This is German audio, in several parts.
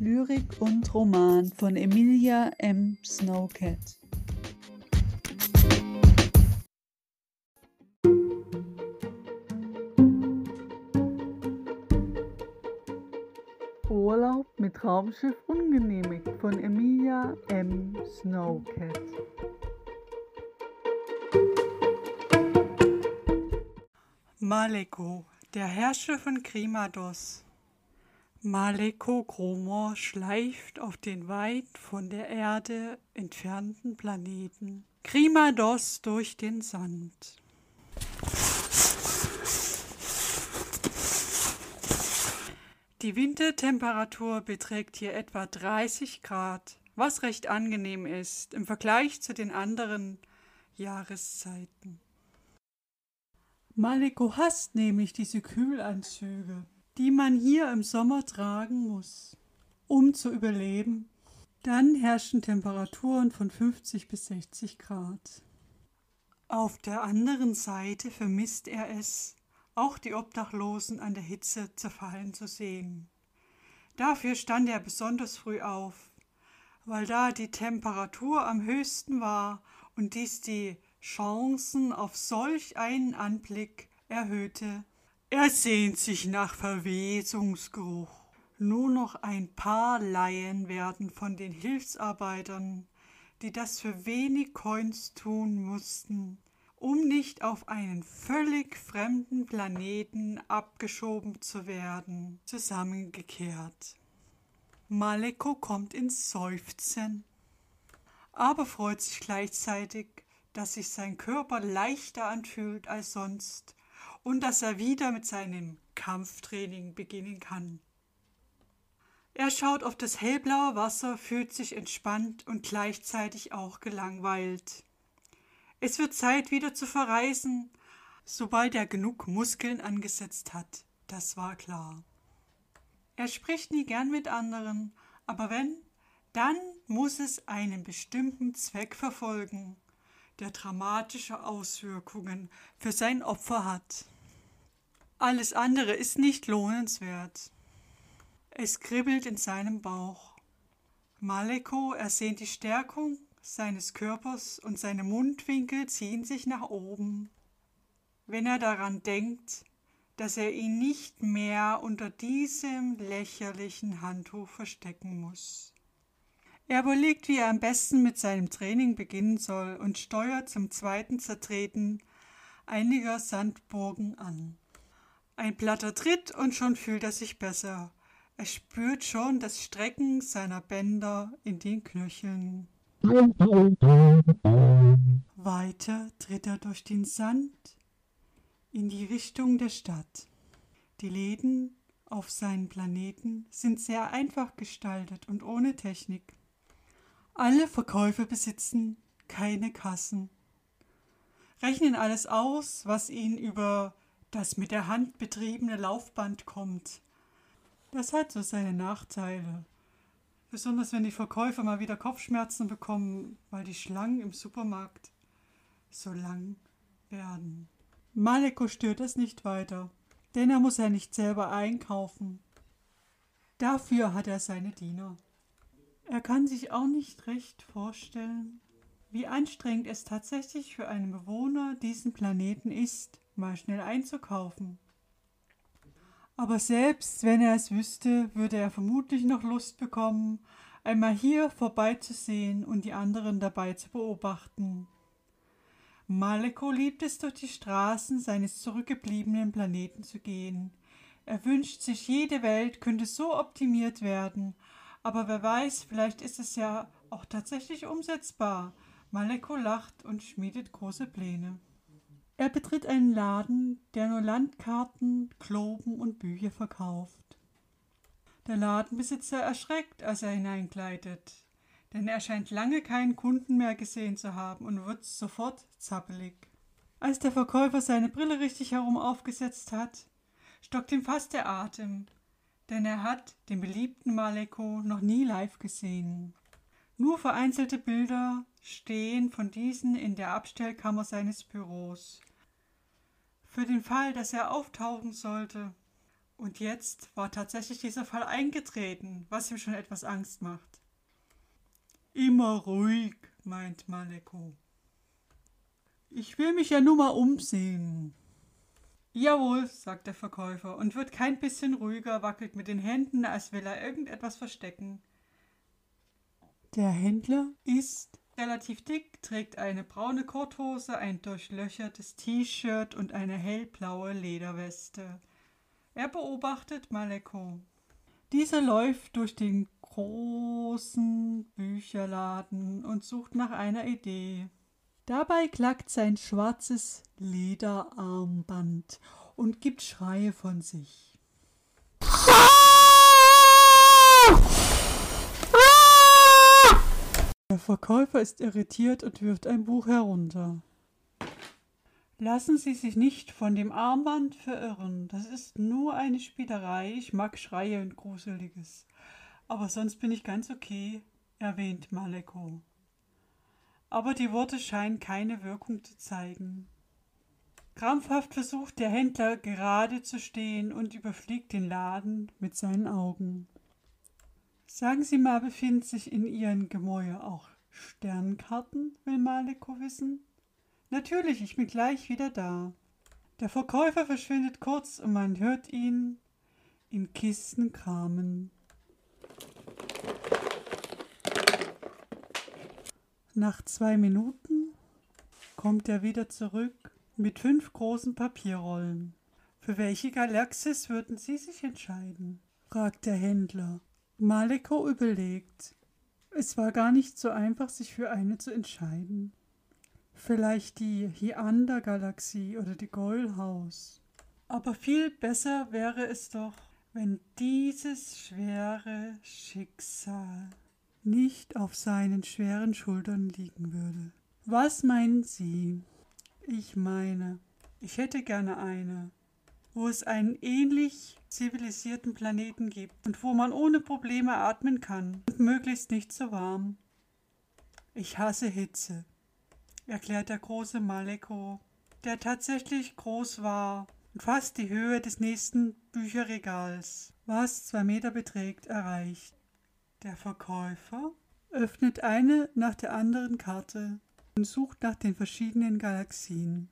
Lyrik und Roman von Emilia M. Snowcat. Urlaub mit Raumschiff ungenehmigt von Emilia M. Snowcat. Maleko, der Herrscher von Krimados. Maleko Gromor schleift auf den weit von der Erde entfernten Planeten Krimados durch den Sand. Die Wintertemperatur beträgt hier etwa 30 Grad, was recht angenehm ist im Vergleich zu den anderen Jahreszeiten. Maleko hasst nämlich diese Kühlanzüge, die man hier im Sommer tragen muss, um zu überleben. Dann herrschen Temperaturen von 50 bis 60 Grad. Auf der anderen Seite vermisst er es, auch die Obdachlosen an der Hitze zerfallen zu sehen. Dafür stand er besonders früh auf, weil da die Temperatur am höchsten war und dies die Chancen auf solch einen Anblick erhöhte. Er sehnt sich nach Verwesungsgeruch. Nur noch ein paar Laien werden von den Hilfsarbeitern, die das für wenig Coins tun mussten, um nicht auf einen völlig fremden Planeten abgeschoben zu werden, zusammengekehrt. Maleko kommt ins Seufzen, aber freut sich gleichzeitig, dass sich sein Körper leichter anfühlt als sonst und dass er wieder mit seinem Kampftraining beginnen kann. Er schaut auf das hellblaue Wasser, fühlt sich entspannt und gleichzeitig auch gelangweilt. Es wird Zeit, wieder zu verreisen, sobald er genug Muskeln angesetzt hat. Das war klar. Er spricht nie gern mit anderen, aber wenn, dann muss es einen bestimmten Zweck verfolgen, der dramatische Auswirkungen für sein Opfer hat. Alles andere ist nicht lohnenswert. Es kribbelt in seinem Bauch. Maleko ersehnt die Stärkung seines Körpers und seine Mundwinkel ziehen sich nach oben. Wenn er daran denkt, dass er ihn nicht mehr unter diesem lächerlichen Handtuch verstecken muss. Er überlegt, wie er am besten mit seinem Training beginnen soll und steuert zum zweiten Zertreten einiger Sandburgen an. Ein platter Tritt und schon fühlt er sich besser. Er spürt schon das Strecken seiner Bänder in den Knöcheln. Weiter tritt er durch den Sand in die Richtung der Stadt. Die Läden auf seinen Planeten sind sehr einfach gestaltet und ohne Technik. Alle Verkäufer besitzen keine Kassen, rechnen alles aus, was ihnen über das mit der Hand betriebene Laufband kommt. Das hat so seine Nachteile. Besonders wenn die Verkäufer mal wieder Kopfschmerzen bekommen, weil die Schlangen im Supermarkt so lang werden. Maleko stört es nicht weiter, denn er muss ja nicht selber einkaufen. Dafür hat er seine Diener. Er kann sich auch nicht recht vorstellen, wie anstrengend es tatsächlich für einen Bewohner diesen Planeten ist, mal schnell einzukaufen. Aber selbst wenn er es wüsste, würde er vermutlich noch Lust bekommen, einmal hier vorbeizusehen und die anderen dabei zu beobachten. Maleko liebt es, durch die Straßen seines zurückgebliebenen Planeten zu gehen. Er wünscht sich, jede Welt könnte so optimiert werden, aber wer weiß, vielleicht ist es ja auch tatsächlich umsetzbar. Maleko lacht und schmiedet große Pläne. Er betritt einen Laden, der nur Landkarten, Globen und Bücher verkauft. Der Ladenbesitzer erschreckt, als er hineingleitet, denn er scheint lange keinen Kunden mehr gesehen zu haben und wird sofort zappelig. Als der Verkäufer seine Brille richtig herum aufgesetzt hat, stockt ihm fast der Atem, denn er hat den beliebten Maleko noch nie live gesehen. Nur vereinzelte Bilder stehen von diesen in der Abstellkammer seines Büros. Für den Fall, dass er auftauchen sollte, Und jetzt war tatsächlich dieser Fall eingetreten, was ihm schon etwas Angst macht. Immer ruhig, meint Maleko. Ich will mich ja nur mal umsehen. Jawohl, sagt der Verkäufer und wird kein bisschen ruhiger, wackelt mit den Händen, als will er irgendetwas verstecken. Der Händler ist relativ dick, trägt eine braune Korthose, ein durchlöchertes T-Shirt und eine hellblaue Lederweste. Er beobachtet Maleko. Dieser läuft durch den großen Bücherladen und sucht nach einer Idee. Dabei klackt sein schwarzes Lederarmband und gibt Schreie von sich. Der Verkäufer ist irritiert und wirft ein Buch herunter. Lassen Sie sich nicht von dem Armband verirren. Das ist nur eine Spielerei. Ich mag Schreie und Gruseliges. Aber sonst bin ich ganz okay, erwähnt Maleko. Aber die Worte scheinen keine Wirkung zu zeigen. Krampfhaft versucht der Händler gerade zu stehen und überfliegt den Laden mit seinen Augen. Sagen Sie mal, befinden sich in Ihren Gemäuer auch Sternkarten? will Maleko wissen. Natürlich, ich bin gleich wieder da. Der Verkäufer verschwindet kurz und man hört ihn in Kisten kramen. Nach zwei Minuten kommt er wieder zurück mit fünf großen Papierrollen. Für welche Galaxis würden Sie sich entscheiden? fragt der Händler. Maleko überlegt. Es war gar nicht so einfach, sich für eine zu entscheiden. Vielleicht die Hiander-Galaxie oder die Goilhaus. Aber viel besser wäre es doch, wenn dieses schwere Schicksal nicht auf seinen schweren Schultern liegen würde. Was meinen Sie? Ich meine, ich hätte gerne eine, wo es einen ähnlich zivilisierten Planeten gibt und wo man ohne Probleme atmen kann und möglichst nicht so warm. Ich hasse Hitze, erklärt der große Maleko, der tatsächlich groß war und fast die Höhe des nächsten Bücherregals, was zwei Meter beträgt, erreicht. Der Verkäufer öffnet eine nach der anderen Karte und sucht nach den verschiedenen Galaxien.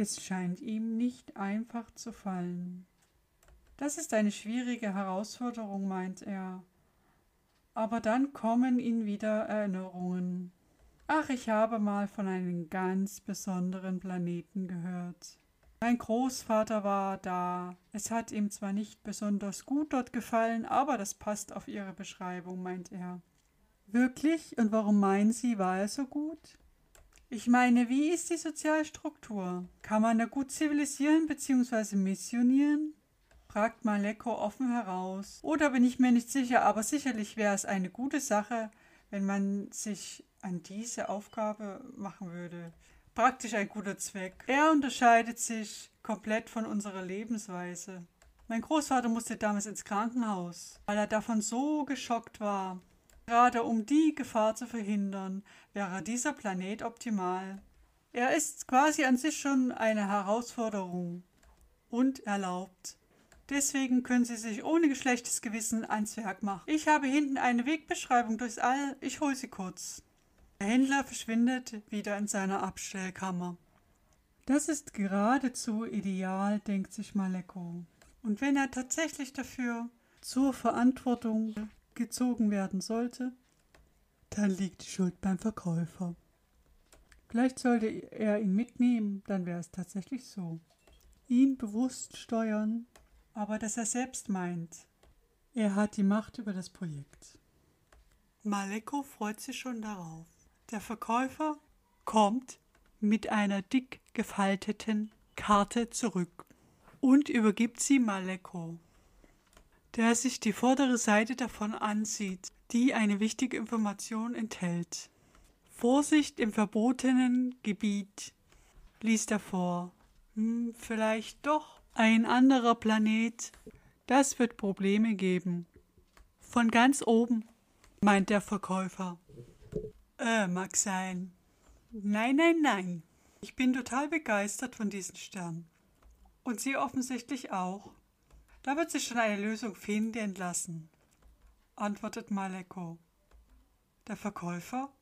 Es scheint ihm nicht einfach zu fallen. Das ist eine schwierige Herausforderung, meint er. Aber dann kommen ihm wieder Erinnerungen. Ach, ich habe mal von einem ganz besonderen Planeten gehört. Mein Großvater war da. Es hat ihm zwar nicht besonders gut dort gefallen, aber das passt auf Ihre Beschreibung, meint er. Wirklich? Und warum meinen Sie, war er so gut? Ich meine, wie ist die Sozialstruktur? Kann man da gut zivilisieren bzw. missionieren? fragt Maleko offen heraus. Oder bin ich mir nicht sicher, aber sicherlich wäre es eine gute Sache, wenn man sich an diese Aufgabe machen würde. Praktisch ein guter Zweck. Er unterscheidet sich komplett von unserer Lebensweise. Mein Großvater musste damals ins Krankenhaus, weil er davon so geschockt war. Gerade um die Gefahr zu verhindern, wäre dieser Planet optimal. Er ist quasi an sich schon eine Herausforderung und erlaubt. Deswegen können Sie sich ohne geschlechtes Gewissen ans Werk machen. Ich habe hinten eine Wegbeschreibung durchs All. Ich hole sie kurz. Der Händler verschwindet wieder in seiner Abstellkammer. Das ist geradezu ideal, denkt sich Maleko. Und wenn er tatsächlich dafür zur Verantwortung gezogen werden sollte, dann liegt die Schuld beim Verkäufer. Vielleicht sollte er ihn mitnehmen, dann wäre es tatsächlich so. Ihn bewusst steuern, aber dass er selbst meint, er hat die Macht über das Projekt. Maleko freut sich schon darauf. Der Verkäufer kommt mit einer dick gefalteten Karte zurück und übergibt sie Maleko der sich die vordere Seite davon ansieht, die eine wichtige Information enthält. Vorsicht im verbotenen Gebiet, liest er vor. Hm, vielleicht doch ein anderer Planet. Das wird Probleme geben. Von ganz oben, meint der Verkäufer. Äh, mag sein. Nein, nein, nein. Ich bin total begeistert von diesen Sternen. Und Sie offensichtlich auch. Da wird sich schon eine Lösung finden lassen, antwortet Maleko. Der Verkäufer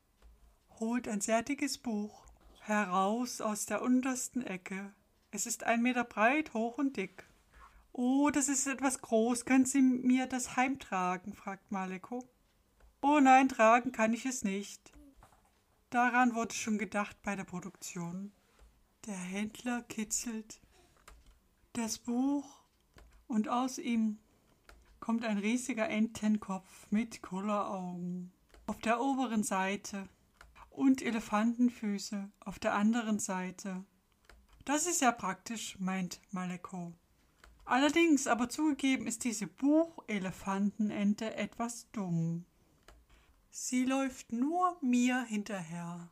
holt ein sehr dickes Buch heraus aus der untersten Ecke. Es ist ein Meter breit, hoch und dick. Oh, das ist etwas groß. Können Sie mir das heimtragen? fragt Maleko. Oh nein, tragen kann ich es nicht. Daran wurde schon gedacht bei der Produktion. Der Händler kitzelt das Buch und aus ihm kommt ein riesiger Entenkopf mit Kulleraugen auf der oberen Seite und Elefantenfüße auf der anderen Seite. Das ist ja praktisch, meint Maleko. Allerdings aber zugegeben ist diese Buchelefantenente etwas dumm. Sie läuft nur mir hinterher.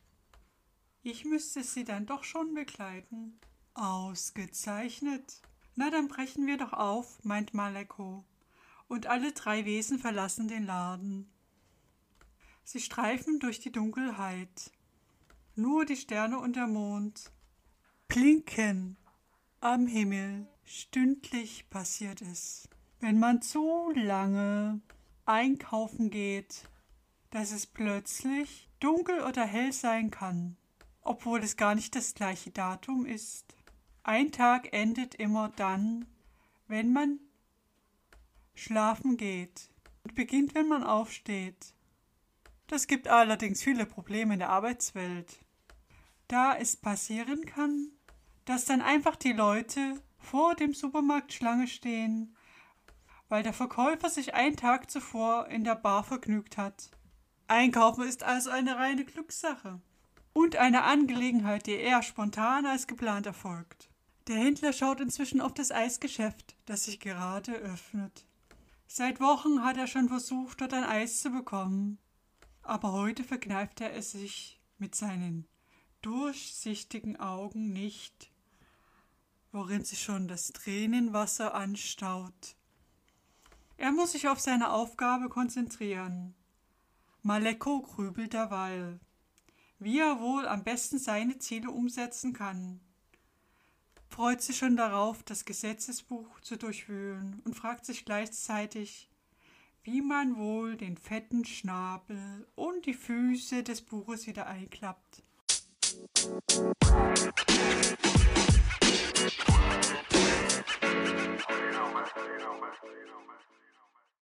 Ich müsste sie dann doch schon begleiten. Ausgezeichnet. Na, dann brechen wir doch auf, meint Maleko. Und alle drei Wesen verlassen den Laden. Sie streifen durch die Dunkelheit. Nur die Sterne und der Mond blinken am Himmel. Stündlich passiert es. Wenn man zu lange einkaufen geht, dass es plötzlich dunkel oder hell sein kann, obwohl es gar nicht das gleiche Datum ist. Ein Tag endet immer dann, wenn man schlafen geht und beginnt, wenn man aufsteht. Das gibt allerdings viele Probleme in der Arbeitswelt. Da es passieren kann, dass dann einfach die Leute vor dem Supermarkt Schlange stehen, weil der Verkäufer sich einen Tag zuvor in der Bar vergnügt hat. Einkaufen ist also eine reine Glückssache und eine Angelegenheit, die eher spontan als geplant erfolgt. Der Händler schaut inzwischen auf das Eisgeschäft, das sich gerade öffnet. Seit Wochen hat er schon versucht, dort ein Eis zu bekommen, aber heute verkneift er es sich mit seinen durchsichtigen Augen nicht worin sich schon das Tränenwasser anstaut. Er muss sich auf seine Aufgabe konzentrieren. Maleko grübelt derweil, wie er wohl am besten seine Ziele umsetzen kann. Freut sich schon darauf, das Gesetzesbuch zu durchwühlen und fragt sich gleichzeitig, wie man wohl den fetten Schnabel und die Füße des Buches wieder einklappt. you